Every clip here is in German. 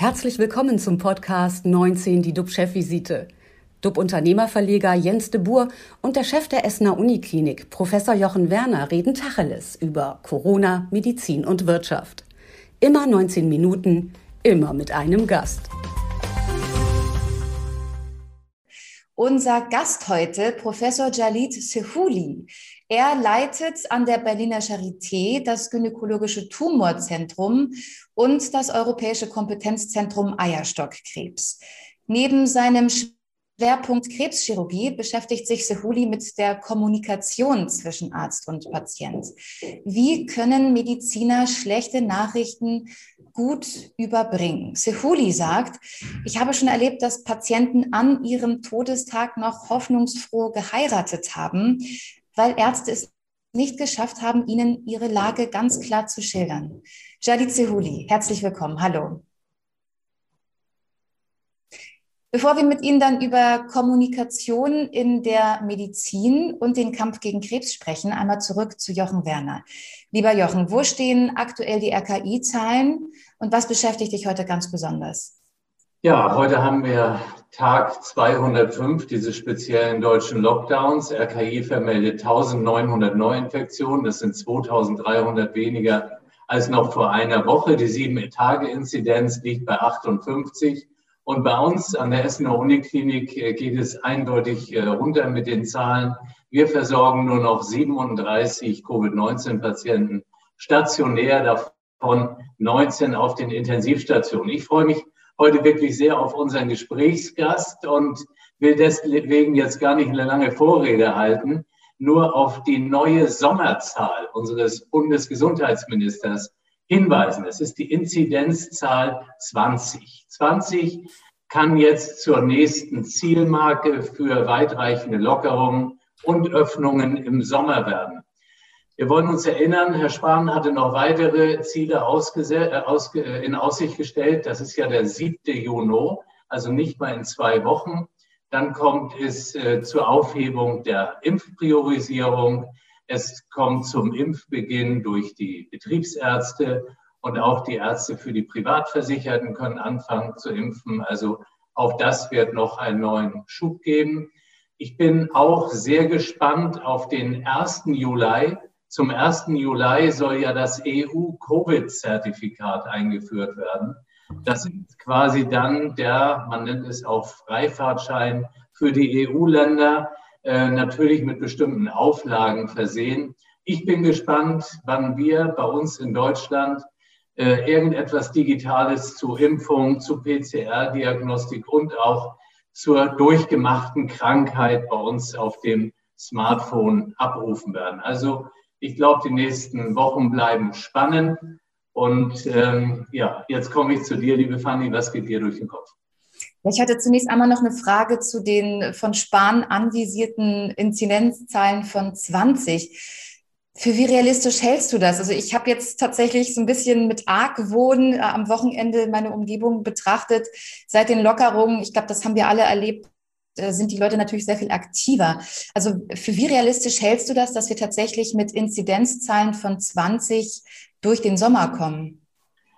Herzlich willkommen zum Podcast 19, die DUB-Chefvisite. DUB-Unternehmerverleger Jens de Boer und der Chef der Essener Uniklinik, Professor Jochen Werner, reden Tacheles über Corona, Medizin und Wirtschaft. Immer 19 Minuten, immer mit einem Gast. Unser Gast heute, Professor Jalit Sehuli. Er leitet an der Berliner Charité das Gynäkologische Tumorzentrum und das Europäische Kompetenzzentrum Eierstockkrebs. Neben seinem Schwerpunkt Krebschirurgie beschäftigt sich Sehuli mit der Kommunikation zwischen Arzt und Patient. Wie können Mediziner schlechte Nachrichten gut überbringen? Sehuli sagt, ich habe schon erlebt, dass Patienten an ihrem Todestag noch hoffnungsfroh geheiratet haben, weil Ärzte es nicht geschafft haben, ihnen ihre Lage ganz klar zu schildern. Jadid Sehuli, herzlich willkommen. Hallo. Bevor wir mit Ihnen dann über Kommunikation in der Medizin und den Kampf gegen Krebs sprechen, einmal zurück zu Jochen Werner. Lieber Jochen, wo stehen aktuell die RKI-Zahlen und was beschäftigt dich heute ganz besonders? Ja, heute haben wir Tag 205 dieses speziellen deutschen Lockdowns. RKI vermeldet 1900 Neuinfektionen. Das sind 2300 weniger als noch vor einer Woche. Die sieben-Tage-Inzidenz liegt bei 58. Und bei uns an der Essener Uniklinik äh, geht es eindeutig äh, runter mit den Zahlen. Wir versorgen nur noch 37 Covid-19-Patienten stationär, davon 19 auf den Intensivstationen. Ich freue mich heute wirklich sehr auf unseren Gesprächsgast und will deswegen jetzt gar nicht eine lange Vorrede halten, nur auf die neue Sommerzahl unseres Bundesgesundheitsministers hinweisen. Es ist die Inzidenzzahl 20. 20 kann jetzt zur nächsten Zielmarke für weitreichende Lockerungen und Öffnungen im Sommer werden. Wir wollen uns erinnern, Herr Spahn hatte noch weitere Ziele äh, in Aussicht gestellt. Das ist ja der 7. Juni, also nicht mal in zwei Wochen. Dann kommt es äh, zur Aufhebung der Impfpriorisierung. Es kommt zum Impfbeginn durch die Betriebsärzte und auch die Ärzte für die Privatversicherten können anfangen zu impfen. Also auch das wird noch einen neuen Schub geben. Ich bin auch sehr gespannt auf den 1. Juli. Zum 1. Juli soll ja das EU-Covid-Zertifikat eingeführt werden. Das ist quasi dann der, man nennt es auch Freifahrtschein für die EU-Länder, äh, natürlich mit bestimmten Auflagen versehen. Ich bin gespannt, wann wir bei uns in Deutschland äh, irgendetwas Digitales zu Impfung, zu PCR-Diagnostik und auch zur durchgemachten Krankheit bei uns auf dem Smartphone abrufen werden. Also ich glaube, die nächsten Wochen bleiben spannend. Und ähm, ja, jetzt komme ich zu dir, liebe Fanny. Was geht dir durch den Kopf? Ich hatte zunächst einmal noch eine Frage zu den von Spahn anvisierten Inzidenzzahlen von 20. Für wie realistisch hältst du das? Also ich habe jetzt tatsächlich so ein bisschen mit Argwohn äh, am Wochenende meine Umgebung betrachtet. Seit den Lockerungen, ich glaube, das haben wir alle erlebt, sind die Leute natürlich sehr viel aktiver. Also für wie realistisch hältst du das, dass wir tatsächlich mit Inzidenzzahlen von 20 durch den Sommer kommen?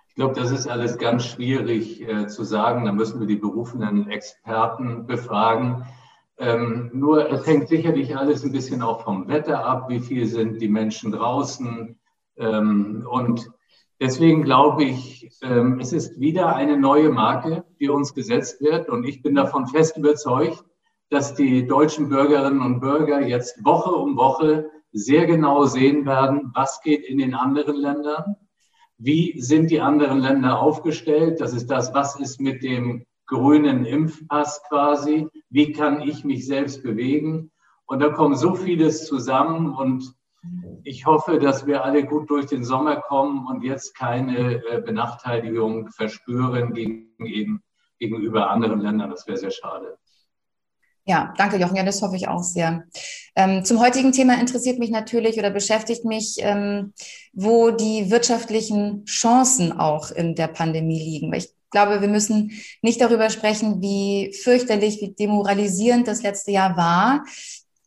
Ich glaube, das ist alles ganz schwierig äh, zu sagen. Da müssen wir die berufenen Experten befragen. Ähm, nur es hängt sicherlich alles ein bisschen auch vom Wetter ab. Wie viel sind die Menschen draußen? Ähm, und deswegen glaube ich, ähm, es ist wieder eine neue Marke, die uns gesetzt wird. Und ich bin davon fest überzeugt, dass die deutschen Bürgerinnen und Bürger jetzt Woche um Woche sehr genau sehen werden, was geht in den anderen Ländern wie sind die anderen Länder aufgestellt? Das ist das, was ist mit dem grünen Impfpass quasi? Wie kann ich mich selbst bewegen? Und da kommt so vieles zusammen und ich hoffe, dass wir alle gut durch den Sommer kommen und jetzt keine äh, Benachteiligung verspüren gegen eben, gegenüber anderen Ländern. Das wäre sehr schade. Ja, danke Jochen. Ja, das hoffe ich auch sehr. Ähm, zum heutigen Thema interessiert mich natürlich oder beschäftigt mich, ähm, wo die wirtschaftlichen Chancen auch in der Pandemie liegen. Weil ich glaube, wir müssen nicht darüber sprechen, wie fürchterlich, wie demoralisierend das letzte Jahr war.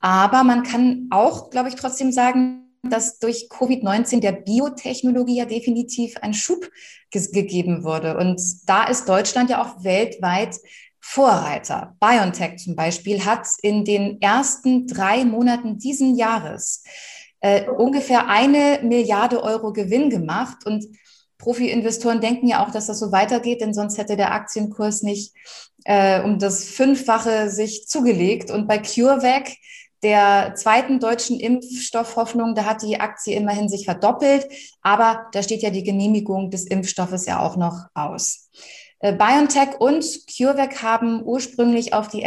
Aber man kann auch, glaube ich, trotzdem sagen, dass durch Covid-19 der Biotechnologie ja definitiv ein Schub ge gegeben wurde. Und da ist Deutschland ja auch weltweit Vorreiter. BioNTech zum Beispiel hat in den ersten drei Monaten diesen Jahres äh, ungefähr eine Milliarde Euro Gewinn gemacht. Und Profi-Investoren denken ja auch, dass das so weitergeht, denn sonst hätte der Aktienkurs nicht äh, um das Fünffache sich zugelegt. Und bei CureVac, der zweiten deutschen Impfstoffhoffnung, da hat die Aktie immerhin sich verdoppelt. Aber da steht ja die Genehmigung des Impfstoffes ja auch noch aus. Äh, BioNTech und CureVac haben ursprünglich auf die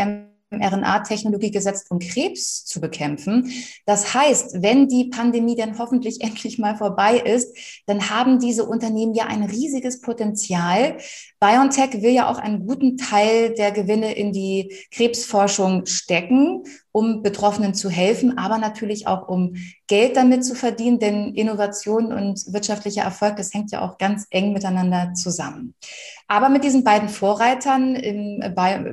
mRNA-Technologie gesetzt, um Krebs zu bekämpfen. Das heißt, wenn die Pandemie dann hoffentlich endlich mal vorbei ist, dann haben diese Unternehmen ja ein riesiges Potenzial. BioNTech will ja auch einen guten Teil der Gewinne in die Krebsforschung stecken, um Betroffenen zu helfen, aber natürlich auch um Geld damit zu verdienen, denn Innovation und wirtschaftlicher Erfolg, das hängt ja auch ganz eng miteinander zusammen. Aber mit diesen beiden Vorreitern im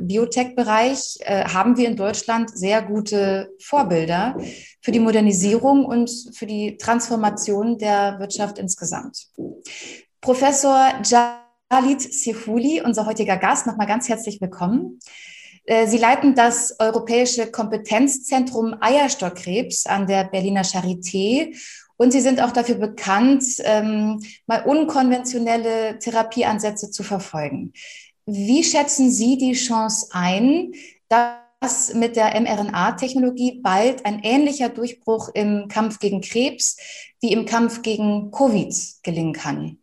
Biotech-Bereich äh, haben wir in Deutschland sehr gute Vorbilder für die Modernisierung und für die Transformation der Wirtschaft insgesamt. Professor Jalit Sifuli, unser heutiger Gast, nochmal ganz herzlich willkommen. Äh, Sie leiten das Europäische Kompetenzzentrum Eierstockkrebs an der Berliner Charité und Sie sind auch dafür bekannt, ähm, mal unkonventionelle Therapieansätze zu verfolgen. Wie schätzen Sie die Chance ein, dass mit der mRNA-Technologie bald ein ähnlicher Durchbruch im Kampf gegen Krebs wie im Kampf gegen Covid gelingen kann?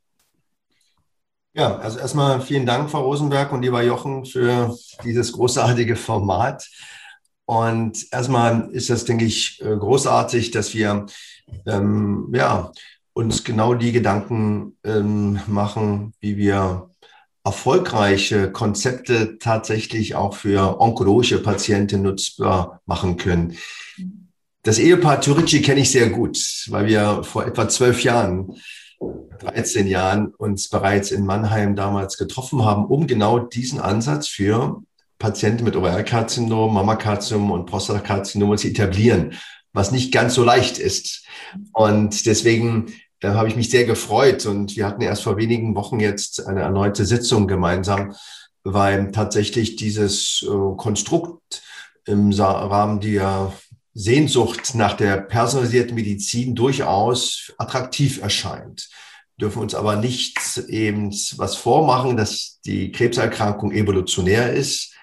Ja, also erstmal vielen Dank, Frau Rosenberg und lieber Jochen, für dieses großartige Format. Und erstmal ist das, denke ich, äh, großartig, dass wir ähm, ja, uns genau die Gedanken ähm, machen, wie wir erfolgreiche Konzepte tatsächlich auch für onkologische Patienten nutzbar machen können. Das Ehepaar Turici kenne ich sehr gut, weil wir vor etwa zwölf Jahren, 13 Jahren uns bereits in Mannheim damals getroffen haben, um genau diesen Ansatz für Patienten mit Ovarialkarzinom, Mammakarzinom und Prostatakarzinom zu etablieren was nicht ganz so leicht ist. Und deswegen äh, habe ich mich sehr gefreut und wir hatten erst vor wenigen Wochen jetzt eine erneute Sitzung gemeinsam, weil tatsächlich dieses äh, Konstrukt im Rahmen der Sehnsucht nach der personalisierten Medizin durchaus attraktiv erscheint. Dürfen uns aber nicht eben was vormachen, dass die Krebserkrankung evolutionär ist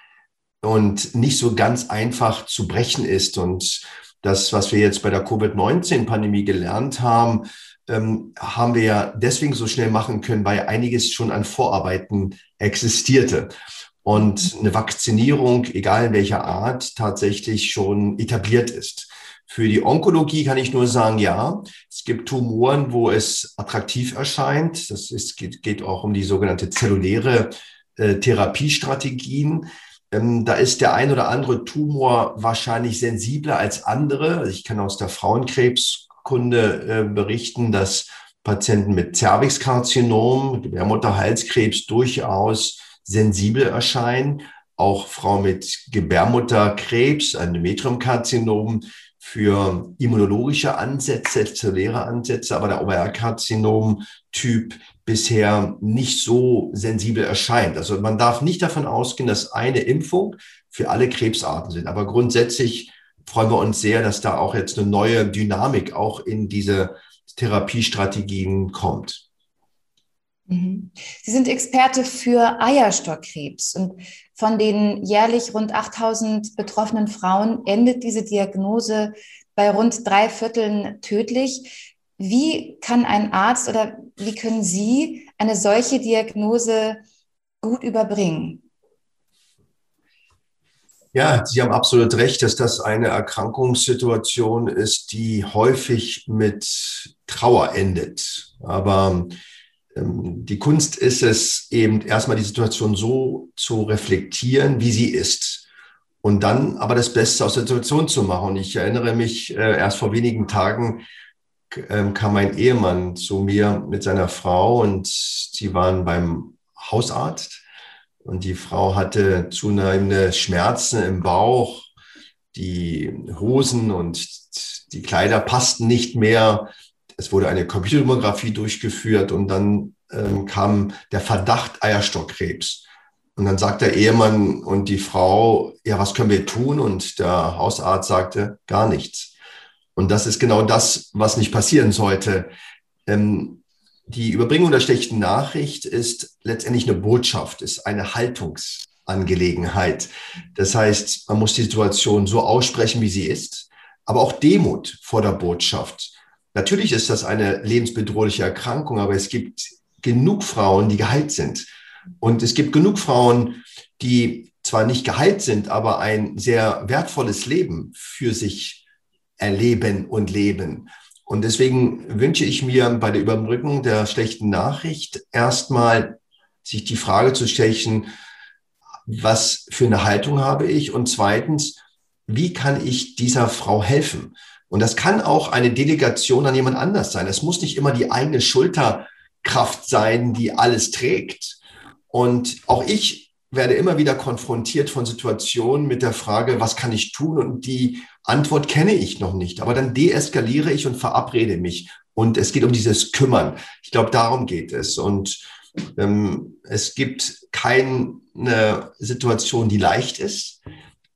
und nicht so ganz einfach zu brechen ist. Und das, was wir jetzt bei der Covid-19-Pandemie gelernt haben, ähm, haben wir ja deswegen so schnell machen können, weil einiges schon an Vorarbeiten existierte und eine Vakzinierung, egal in welcher Art, tatsächlich schon etabliert ist. Für die Onkologie kann ich nur sagen, ja, es gibt Tumoren, wo es attraktiv erscheint. Das ist, geht, geht auch um die sogenannte zelluläre äh, Therapiestrategien. Ähm, da ist der ein oder andere Tumor wahrscheinlich sensibler als andere. Also ich kann aus der Frauenkrebskunde äh, berichten, dass Patienten mit Cervixkarzinom, Gebärmutterhalskrebs durchaus sensibel erscheinen. Auch Frauen mit Gebärmutterkrebs, Endometriumkarzinom für immunologische Ansätze, zelluläre Ansätze, aber der Ovarialkarzinom-Typ bisher nicht so sensibel erscheint. Also man darf nicht davon ausgehen, dass eine Impfung für alle Krebsarten sind. Aber grundsätzlich freuen wir uns sehr, dass da auch jetzt eine neue Dynamik auch in diese Therapiestrategien kommt. Mhm. Sie sind Experte für Eierstockkrebs und von den jährlich rund 8000 betroffenen Frauen endet diese Diagnose bei rund drei Vierteln tödlich. Wie kann ein Arzt oder wie können Sie eine solche Diagnose gut überbringen? Ja, Sie haben absolut recht, dass das eine Erkrankungssituation ist, die häufig mit Trauer endet. Aber die Kunst ist es eben erstmal die Situation so zu reflektieren, wie sie ist. Und dann aber das Beste aus der Situation zu machen. Und ich erinnere mich, äh, erst vor wenigen Tagen ähm, kam mein Ehemann zu mir mit seiner Frau und sie waren beim Hausarzt und die Frau hatte zunehmende Schmerzen im Bauch, die Hosen und die Kleider passten nicht mehr. Es wurde eine Computertomographie durchgeführt und dann ähm, kam der Verdacht Eierstockkrebs. Und dann sagt der Ehemann und die Frau, ja, was können wir tun? Und der Hausarzt sagte, gar nichts. Und das ist genau das, was nicht passieren sollte. Ähm, die Überbringung der schlechten Nachricht ist letztendlich eine Botschaft, ist eine Haltungsangelegenheit. Das heißt, man muss die Situation so aussprechen, wie sie ist, aber auch Demut vor der Botschaft. Natürlich ist das eine lebensbedrohliche Erkrankung, aber es gibt genug Frauen, die geheilt sind. Und es gibt genug Frauen, die zwar nicht geheilt sind, aber ein sehr wertvolles Leben für sich erleben und leben. Und deswegen wünsche ich mir bei der Überbrückung der schlechten Nachricht erstmal sich die Frage zu stellen, was für eine Haltung habe ich? Und zweitens, wie kann ich dieser Frau helfen? Und das kann auch eine Delegation an jemand anders sein. Es muss nicht immer die eigene Schulterkraft sein, die alles trägt. Und auch ich werde immer wieder konfrontiert von Situationen mit der Frage, was kann ich tun? Und die Antwort kenne ich noch nicht. Aber dann deeskaliere ich und verabrede mich. Und es geht um dieses Kümmern. Ich glaube, darum geht es. Und ähm, es gibt keine Situation, die leicht ist.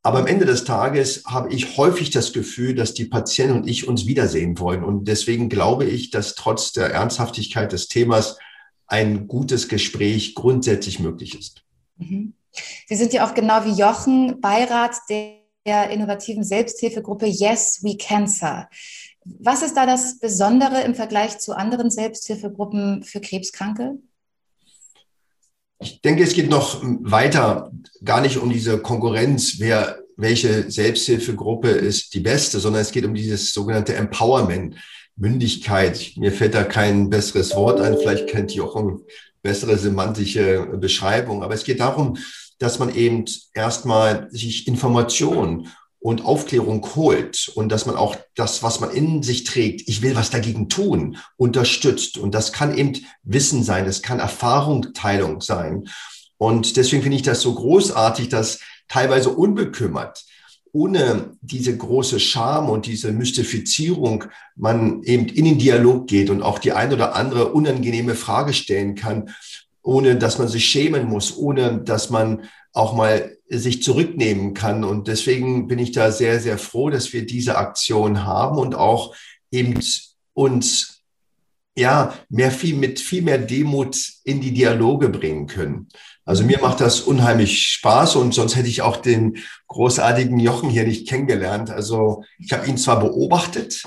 Aber am Ende des Tages habe ich häufig das Gefühl, dass die Patienten und ich uns wiedersehen wollen. Und deswegen glaube ich, dass trotz der Ernsthaftigkeit des Themas ein gutes Gespräch grundsätzlich möglich ist. Mhm. Sie sind ja auch genau wie Jochen Beirat der innovativen Selbsthilfegruppe Yes We Cancer. Was ist da das Besondere im Vergleich zu anderen Selbsthilfegruppen für Krebskranke? Ich denke, es geht noch weiter, gar nicht um diese Konkurrenz, wer, welche Selbsthilfegruppe ist die beste, sondern es geht um dieses sogenannte Empowerment, Mündigkeit. Mir fällt da kein besseres Wort ein, vielleicht kennt Jochen bessere semantische Beschreibung, aber es geht darum, dass man eben erstmal sich Information und Aufklärung holt und dass man auch das, was man in sich trägt, ich will was dagegen tun, unterstützt. Und das kann eben Wissen sein, das kann Erfahrungsteilung sein. Und deswegen finde ich das so großartig, dass teilweise unbekümmert, ohne diese große Scham und diese Mystifizierung, man eben in den Dialog geht und auch die ein oder andere unangenehme Frage stellen kann ohne dass man sich schämen muss, ohne dass man auch mal sich zurücknehmen kann. Und deswegen bin ich da sehr, sehr froh, dass wir diese Aktion haben und auch eben uns ja mehr viel mit viel mehr Demut in die Dialoge bringen können. Also mir macht das unheimlich Spaß und sonst hätte ich auch den großartigen Jochen hier nicht kennengelernt. Also ich habe ihn zwar beobachtet,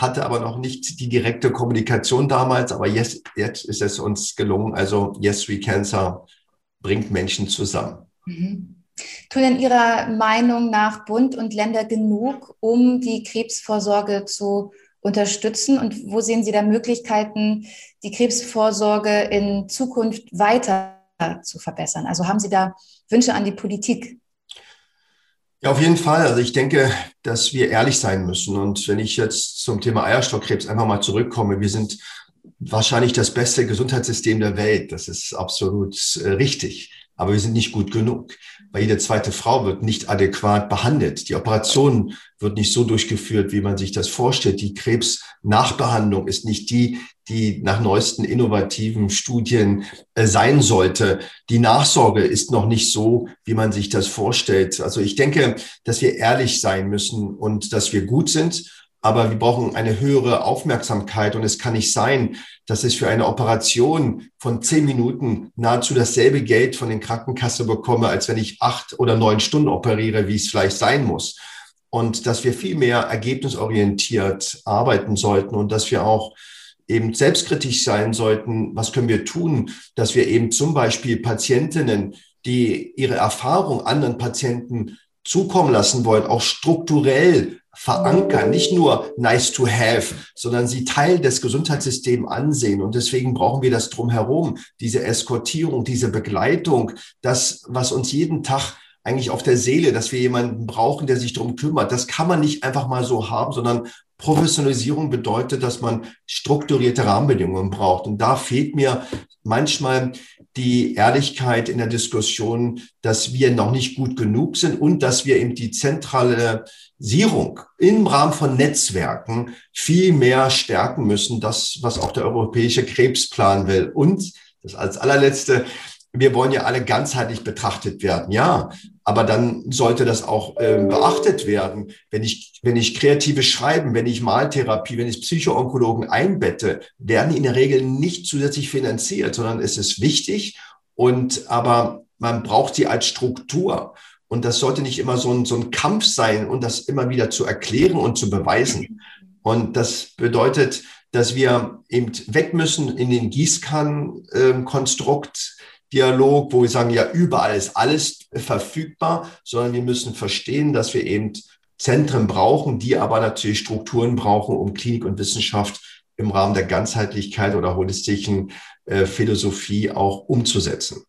hatte aber noch nicht die direkte Kommunikation damals, aber yes, jetzt ist es uns gelungen. Also Yes We Cancer bringt Menschen zusammen. Mhm. Tun in Ihrer Meinung nach Bund und Länder genug, um die Krebsvorsorge zu unterstützen? Und wo sehen Sie da Möglichkeiten, die Krebsvorsorge in Zukunft weiter zu verbessern? Also haben Sie da Wünsche an die Politik? Ja, auf jeden Fall. Also ich denke, dass wir ehrlich sein müssen. Und wenn ich jetzt zum Thema Eierstockkrebs einfach mal zurückkomme, wir sind wahrscheinlich das beste Gesundheitssystem der Welt. Das ist absolut äh, richtig. Aber wir sind nicht gut genug, weil jede zweite Frau wird nicht adäquat behandelt. Die Operation wird nicht so durchgeführt, wie man sich das vorstellt. Die Krebsnachbehandlung ist nicht die, die nach neuesten innovativen Studien äh, sein sollte. Die Nachsorge ist noch nicht so, wie man sich das vorstellt. Also ich denke, dass wir ehrlich sein müssen und dass wir gut sind aber wir brauchen eine höhere Aufmerksamkeit und es kann nicht sein, dass ich für eine Operation von zehn Minuten nahezu dasselbe Geld von den Krankenkasse bekomme, als wenn ich acht oder neun Stunden operiere, wie es vielleicht sein muss. Und dass wir viel mehr ergebnisorientiert arbeiten sollten und dass wir auch eben selbstkritisch sein sollten, was können wir tun, dass wir eben zum Beispiel Patientinnen, die ihre Erfahrung anderen Patienten zukommen lassen wollen, auch strukturell verankern, nicht nur nice to have, sondern sie Teil des Gesundheitssystems ansehen. Und deswegen brauchen wir das drumherum, diese Eskortierung, diese Begleitung, das, was uns jeden Tag eigentlich auf der Seele, dass wir jemanden brauchen, der sich darum kümmert. Das kann man nicht einfach mal so haben, sondern Professionalisierung bedeutet, dass man strukturierte Rahmenbedingungen braucht. Und da fehlt mir manchmal die Ehrlichkeit in der Diskussion, dass wir noch nicht gut genug sind und dass wir eben die Zentralisierung im Rahmen von Netzwerken viel mehr stärken müssen. Das, was auch der europäische Krebsplan will. Und das als allerletzte, wir wollen ja alle ganzheitlich betrachtet werden, ja. Aber dann sollte das auch äh, beachtet werden. Wenn ich, wenn ich kreatives Schreiben, wenn ich Maltherapie, wenn ich Psychoonkologen einbette, werden in der Regel nicht zusätzlich finanziert, sondern es ist wichtig und aber man braucht sie als Struktur. Und das sollte nicht immer so ein, so ein Kampf sein und das immer wieder zu erklären und zu beweisen. Und das bedeutet, dass wir eben weg müssen in den Gießkannenkonstrukt, Dialog, wo wir sagen, ja, überall ist alles verfügbar, sondern wir müssen verstehen, dass wir eben Zentren brauchen, die aber natürlich Strukturen brauchen, um Klinik und Wissenschaft im Rahmen der Ganzheitlichkeit oder holistischen äh, Philosophie auch umzusetzen.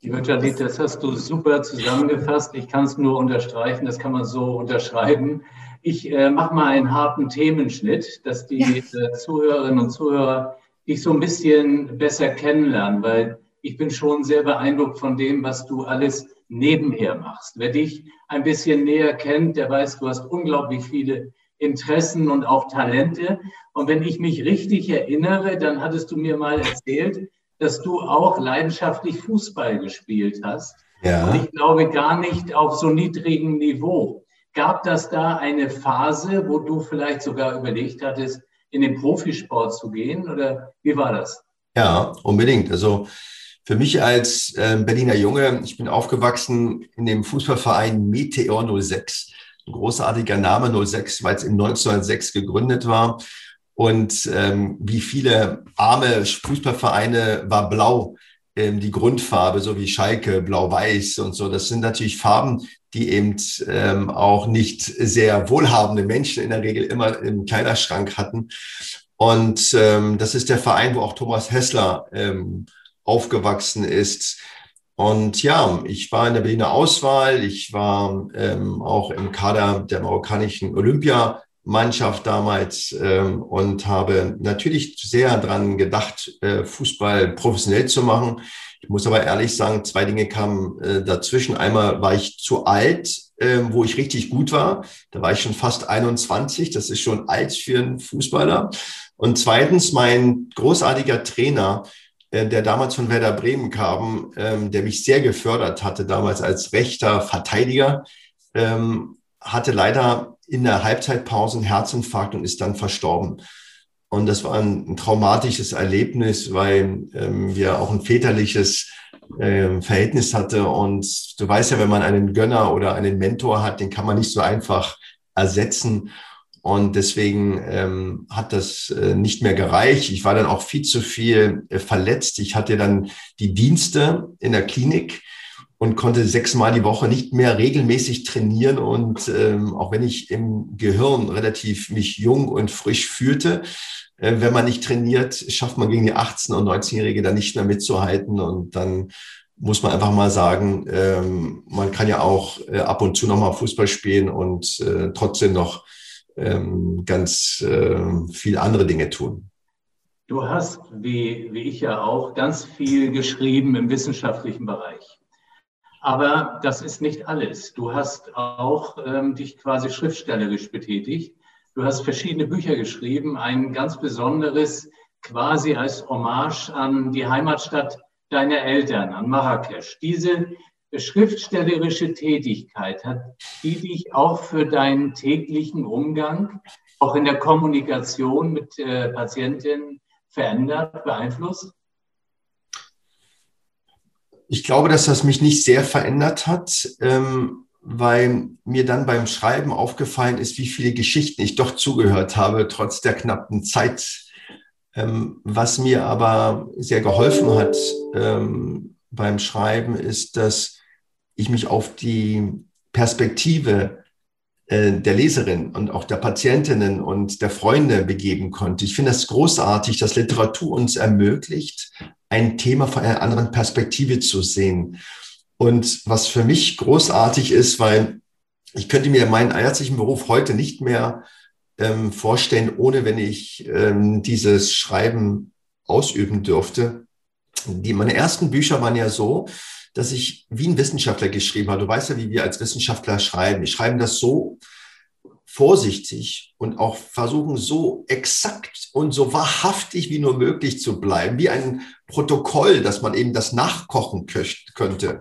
Lieber Jadid, das hast du super zusammengefasst. Ich kann es nur unterstreichen, das kann man so unterschreiben. Ich äh, mache mal einen harten Themenschnitt, dass die ja. äh, Zuhörerinnen und Zuhörer dich so ein bisschen besser kennenlernen, weil ich bin schon sehr beeindruckt von dem, was du alles nebenher machst. Wer dich ein bisschen näher kennt, der weiß, du hast unglaublich viele Interessen und auch Talente. Und wenn ich mich richtig erinnere, dann hattest du mir mal erzählt, dass du auch leidenschaftlich Fußball gespielt hast. Ja. Und ich glaube gar nicht auf so niedrigem Niveau. Gab das da eine Phase, wo du vielleicht sogar überlegt hattest, in den Profisport zu gehen? Oder wie war das? Ja, unbedingt. Also für mich als äh, Berliner Junge, ich bin aufgewachsen in dem Fußballverein Meteor 06. Ein großartiger Name 06, weil es in 1906 gegründet war. Und ähm, wie viele arme Fußballvereine war blau ähm, die Grundfarbe, so wie Schalke, blau-weiß und so. Das sind natürlich Farben, die eben ähm, auch nicht sehr wohlhabende Menschen in der Regel immer im Kleiderschrank hatten. Und ähm, das ist der Verein, wo auch Thomas Hessler ähm, aufgewachsen ist. Und ja, ich war in der Berliner Auswahl, ich war ähm, auch im Kader der marokkanischen Olympiamannschaft damals ähm, und habe natürlich sehr dran gedacht, äh, Fußball professionell zu machen. Ich muss aber ehrlich sagen, zwei Dinge kamen äh, dazwischen. Einmal war ich zu alt, äh, wo ich richtig gut war. Da war ich schon fast 21. Das ist schon alt für einen Fußballer. Und zweitens, mein großartiger Trainer, äh, der damals von Werder Bremen kam, ähm, der mich sehr gefördert hatte, damals als rechter Verteidiger, ähm, hatte leider in der Halbzeitpause einen Herzinfarkt und ist dann verstorben. Und das war ein, ein traumatisches Erlebnis, weil ähm, wir auch ein väterliches äh, Verhältnis hatte. Und du weißt ja, wenn man einen Gönner oder einen Mentor hat, den kann man nicht so einfach ersetzen. Und deswegen ähm, hat das äh, nicht mehr gereicht. Ich war dann auch viel zu viel äh, verletzt. Ich hatte dann die Dienste in der Klinik und konnte sechsmal die Woche nicht mehr regelmäßig trainieren. Und ähm, auch wenn ich im Gehirn relativ mich jung und frisch fühlte, äh, wenn man nicht trainiert, schafft man gegen die 18- und 19-Jährige dann nicht mehr mitzuhalten. Und dann muss man einfach mal sagen, ähm, man kann ja auch äh, ab und zu nochmal Fußball spielen und äh, trotzdem noch ähm, ganz äh, viel andere Dinge tun. Du hast, wie, wie ich ja auch, ganz viel geschrieben im wissenschaftlichen Bereich. Aber das ist nicht alles. Du hast auch ähm, dich quasi schriftstellerisch betätigt. Du hast verschiedene Bücher geschrieben, ein ganz besonderes quasi als Hommage an die Heimatstadt deiner Eltern, an Marrakesch. Diese schriftstellerische Tätigkeit, hat die dich auch für deinen täglichen Umgang, auch in der Kommunikation mit äh, Patientinnen verändert, beeinflusst? Ich glaube, dass das mich nicht sehr verändert hat, ähm, weil mir dann beim Schreiben aufgefallen ist, wie viele Geschichten ich doch zugehört habe, trotz der knappen Zeit. Ähm, was mir aber sehr geholfen hat ähm, beim Schreiben, ist, dass ich mich auf die Perspektive äh, der Leserin und auch der Patientinnen und der Freunde begeben konnte. Ich finde es großartig, dass Literatur uns ermöglicht, ein Thema von einer anderen Perspektive zu sehen. Und was für mich großartig ist, weil ich könnte mir meinen ärztlichen Beruf heute nicht mehr ähm, vorstellen, ohne wenn ich ähm, dieses Schreiben ausüben dürfte, Die, meine ersten Bücher waren ja so, dass ich wie ein Wissenschaftler geschrieben habe. Du weißt ja, wie wir als Wissenschaftler schreiben. Wir schreiben das so vorsichtig und auch versuchen so exakt und so wahrhaftig wie nur möglich zu bleiben, wie ein Protokoll, dass man eben das nachkochen könnte.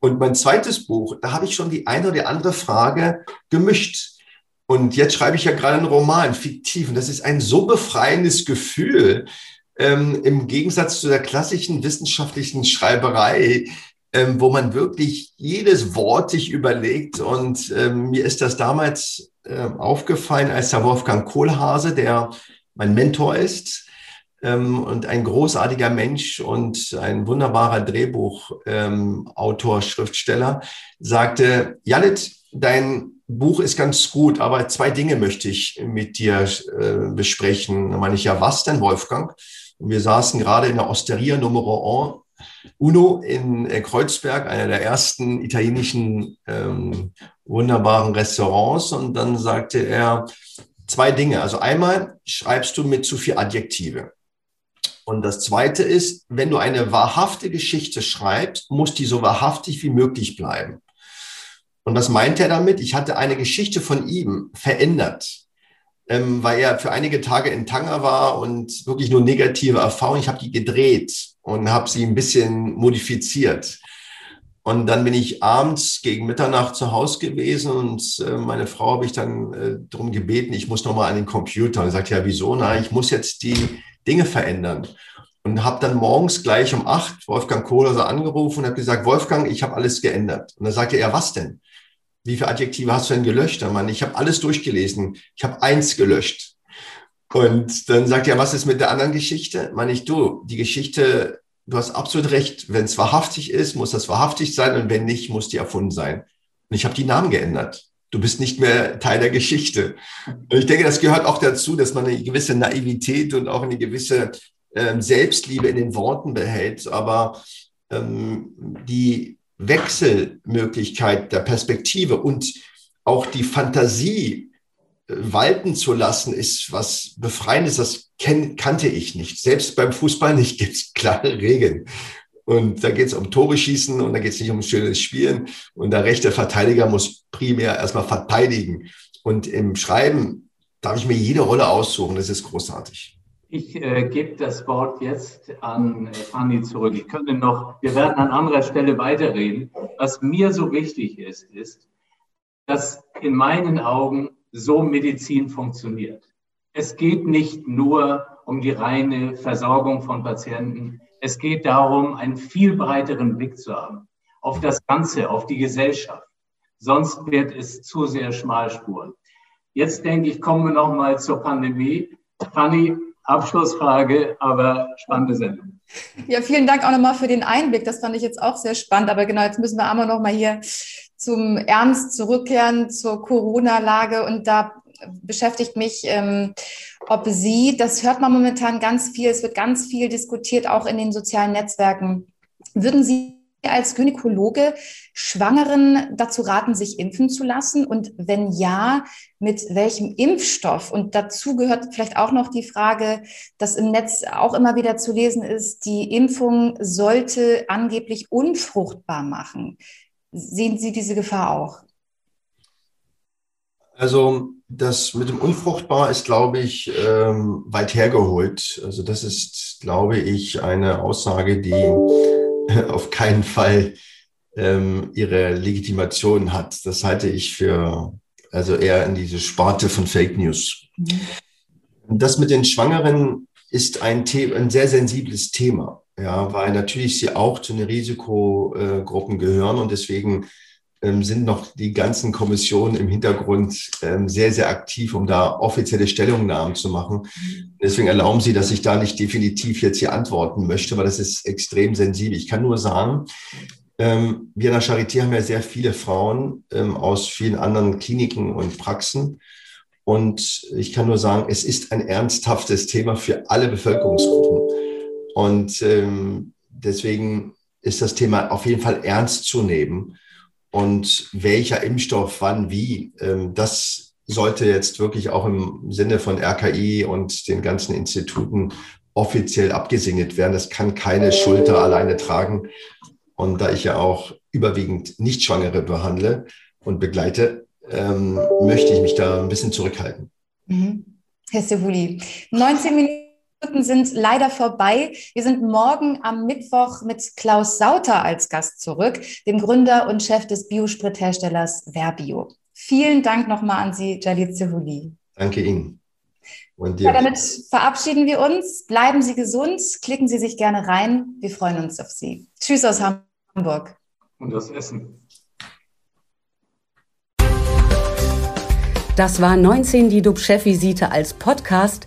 Und mein zweites Buch, da habe ich schon die eine oder andere Frage gemischt. Und jetzt schreibe ich ja gerade einen Roman, fiktiv. Und das ist ein so befreiendes Gefühl, ähm, im Gegensatz zu der klassischen wissenschaftlichen Schreiberei, ähm, wo man wirklich jedes Wort sich überlegt. Und ähm, mir ist das damals äh, aufgefallen, als der Wolfgang Kohlhase, der mein Mentor ist ähm, und ein großartiger Mensch und ein wunderbarer Drehbuchautor, ähm, Schriftsteller, sagte, Janet, dein Buch ist ganz gut, aber zwei Dinge möchte ich mit dir äh, besprechen. Da meine ich, ja, was denn, Wolfgang? Und wir saßen gerade in der Osteria Numero Uno in äh, Kreuzberg, einer der ersten italienischen ähm, wunderbaren Restaurants. Und dann sagte er zwei Dinge. Also einmal schreibst du mit zu viel Adjektive. Und das zweite ist, wenn du eine wahrhafte Geschichte schreibst, muss die so wahrhaftig wie möglich bleiben. Und was meint er damit? Ich hatte eine Geschichte von ihm verändert ähm, weil er für einige Tage in Tanger war und wirklich nur negative Erfahrungen. Ich habe die gedreht und habe sie ein bisschen modifiziert. Und dann bin ich abends gegen Mitternacht zu Hause gewesen und äh, meine Frau habe ich dann äh, darum gebeten, ich muss nochmal an den Computer. Und sagt, ja, wieso? Na, ich muss jetzt die Dinge verändern. Und habe dann morgens gleich um acht Wolfgang Kohler angerufen und habe gesagt, Wolfgang, ich habe alles geändert. Und dann sagte er, was denn? wie viele Adjektive hast du denn gelöscht? Meine ich, habe alles durchgelesen. Ich habe eins gelöscht. Und dann sagt er, was ist mit der anderen Geschichte? Meine ich, du, die Geschichte, du hast absolut recht. Wenn es wahrhaftig ist, muss das wahrhaftig sein und wenn nicht, muss die erfunden sein. Und ich habe die Namen geändert. Du bist nicht mehr Teil der Geschichte. Und ich denke, das gehört auch dazu, dass man eine gewisse Naivität und auch eine gewisse ähm, Selbstliebe in den Worten behält. Aber ähm, die Wechselmöglichkeit der Perspektive und auch die Fantasie walten zu lassen, ist was Befreiendes. Das kenn, kannte ich nicht. Selbst beim Fußball nicht gibt es klare Regeln. Und da geht es um Tore schießen und da geht es nicht um schönes Spielen. Und der rechte Verteidiger muss primär erstmal verteidigen. Und im Schreiben darf ich mir jede Rolle aussuchen. Das ist großartig. Ich äh, gebe das Wort jetzt an Fanny zurück. Ich könnte noch, wir werden an anderer Stelle weiterreden. Was mir so wichtig ist, ist, dass in meinen Augen so Medizin funktioniert. Es geht nicht nur um die reine Versorgung von Patienten. Es geht darum, einen viel breiteren Blick zu haben auf das Ganze, auf die Gesellschaft. Sonst wird es zu sehr schmalspuren. Jetzt denke ich, kommen wir noch mal zur Pandemie. Fanny, Abschlussfrage, aber spannende Sendung. Ja, vielen Dank auch nochmal für den Einblick. Das fand ich jetzt auch sehr spannend. Aber genau, jetzt müssen wir einmal nochmal hier zum Ernst zurückkehren, zur Corona-Lage. Und da beschäftigt mich, ähm, ob Sie, das hört man momentan ganz viel, es wird ganz viel diskutiert, auch in den sozialen Netzwerken. Würden Sie als Gynäkologe Schwangeren dazu raten, sich impfen zu lassen? Und wenn ja, mit welchem Impfstoff? Und dazu gehört vielleicht auch noch die Frage, dass im Netz auch immer wieder zu lesen ist, die Impfung sollte angeblich unfruchtbar machen. Sehen Sie diese Gefahr auch? Also das mit dem Unfruchtbar ist, glaube ich, ähm, weit hergeholt. Also das ist, glaube ich, eine Aussage, die auf keinen Fall ähm, ihre Legitimation hat. Das halte ich für also eher in diese Sparte von Fake News. Mhm. Das mit den Schwangeren ist ein, The ein sehr sensibles Thema, ja, weil natürlich sie auch zu den Risikogruppen gehören und deswegen ähm, sind noch die ganzen Kommissionen im Hintergrund ähm, sehr, sehr aktiv, um da offizielle Stellungnahmen zu machen. Deswegen erlauben Sie, dass ich da nicht definitiv jetzt hier antworten möchte, weil das ist extrem sensibel. Ich kann nur sagen, ähm, wir an der Charité haben ja sehr viele Frauen aus vielen anderen Kliniken und Praxen. Und ich kann nur sagen, es ist ein ernsthaftes Thema für alle Bevölkerungsgruppen. Und ähm, deswegen ist das Thema auf jeden Fall ernst zu nehmen und welcher Impfstoff wann wie, ähm, das sollte jetzt wirklich auch im Sinne von RKI und den ganzen Instituten offiziell abgesegnet werden. Das kann keine Schulter alleine tragen. Und da ich ja auch überwiegend Nicht-Schwangere behandle und begleite, ähm, möchte ich mich da ein bisschen zurückhalten. Mhm. Herr Sevuli, 19 Minuten sind leider vorbei. Wir sind morgen am Mittwoch mit Klaus Sauter als Gast zurück, dem Gründer und Chef des Biospritherstellers Verbio. Vielen Dank nochmal an Sie, Jalit Sevuli. Danke Ihnen. Und dir. Ja, damit verabschieden wir uns. Bleiben Sie gesund, klicken Sie sich gerne rein. Wir freuen uns auf Sie. Tschüss aus Hamburg. Und aus Essen. Das war 19 die DUB-Chefvisite als Podcast.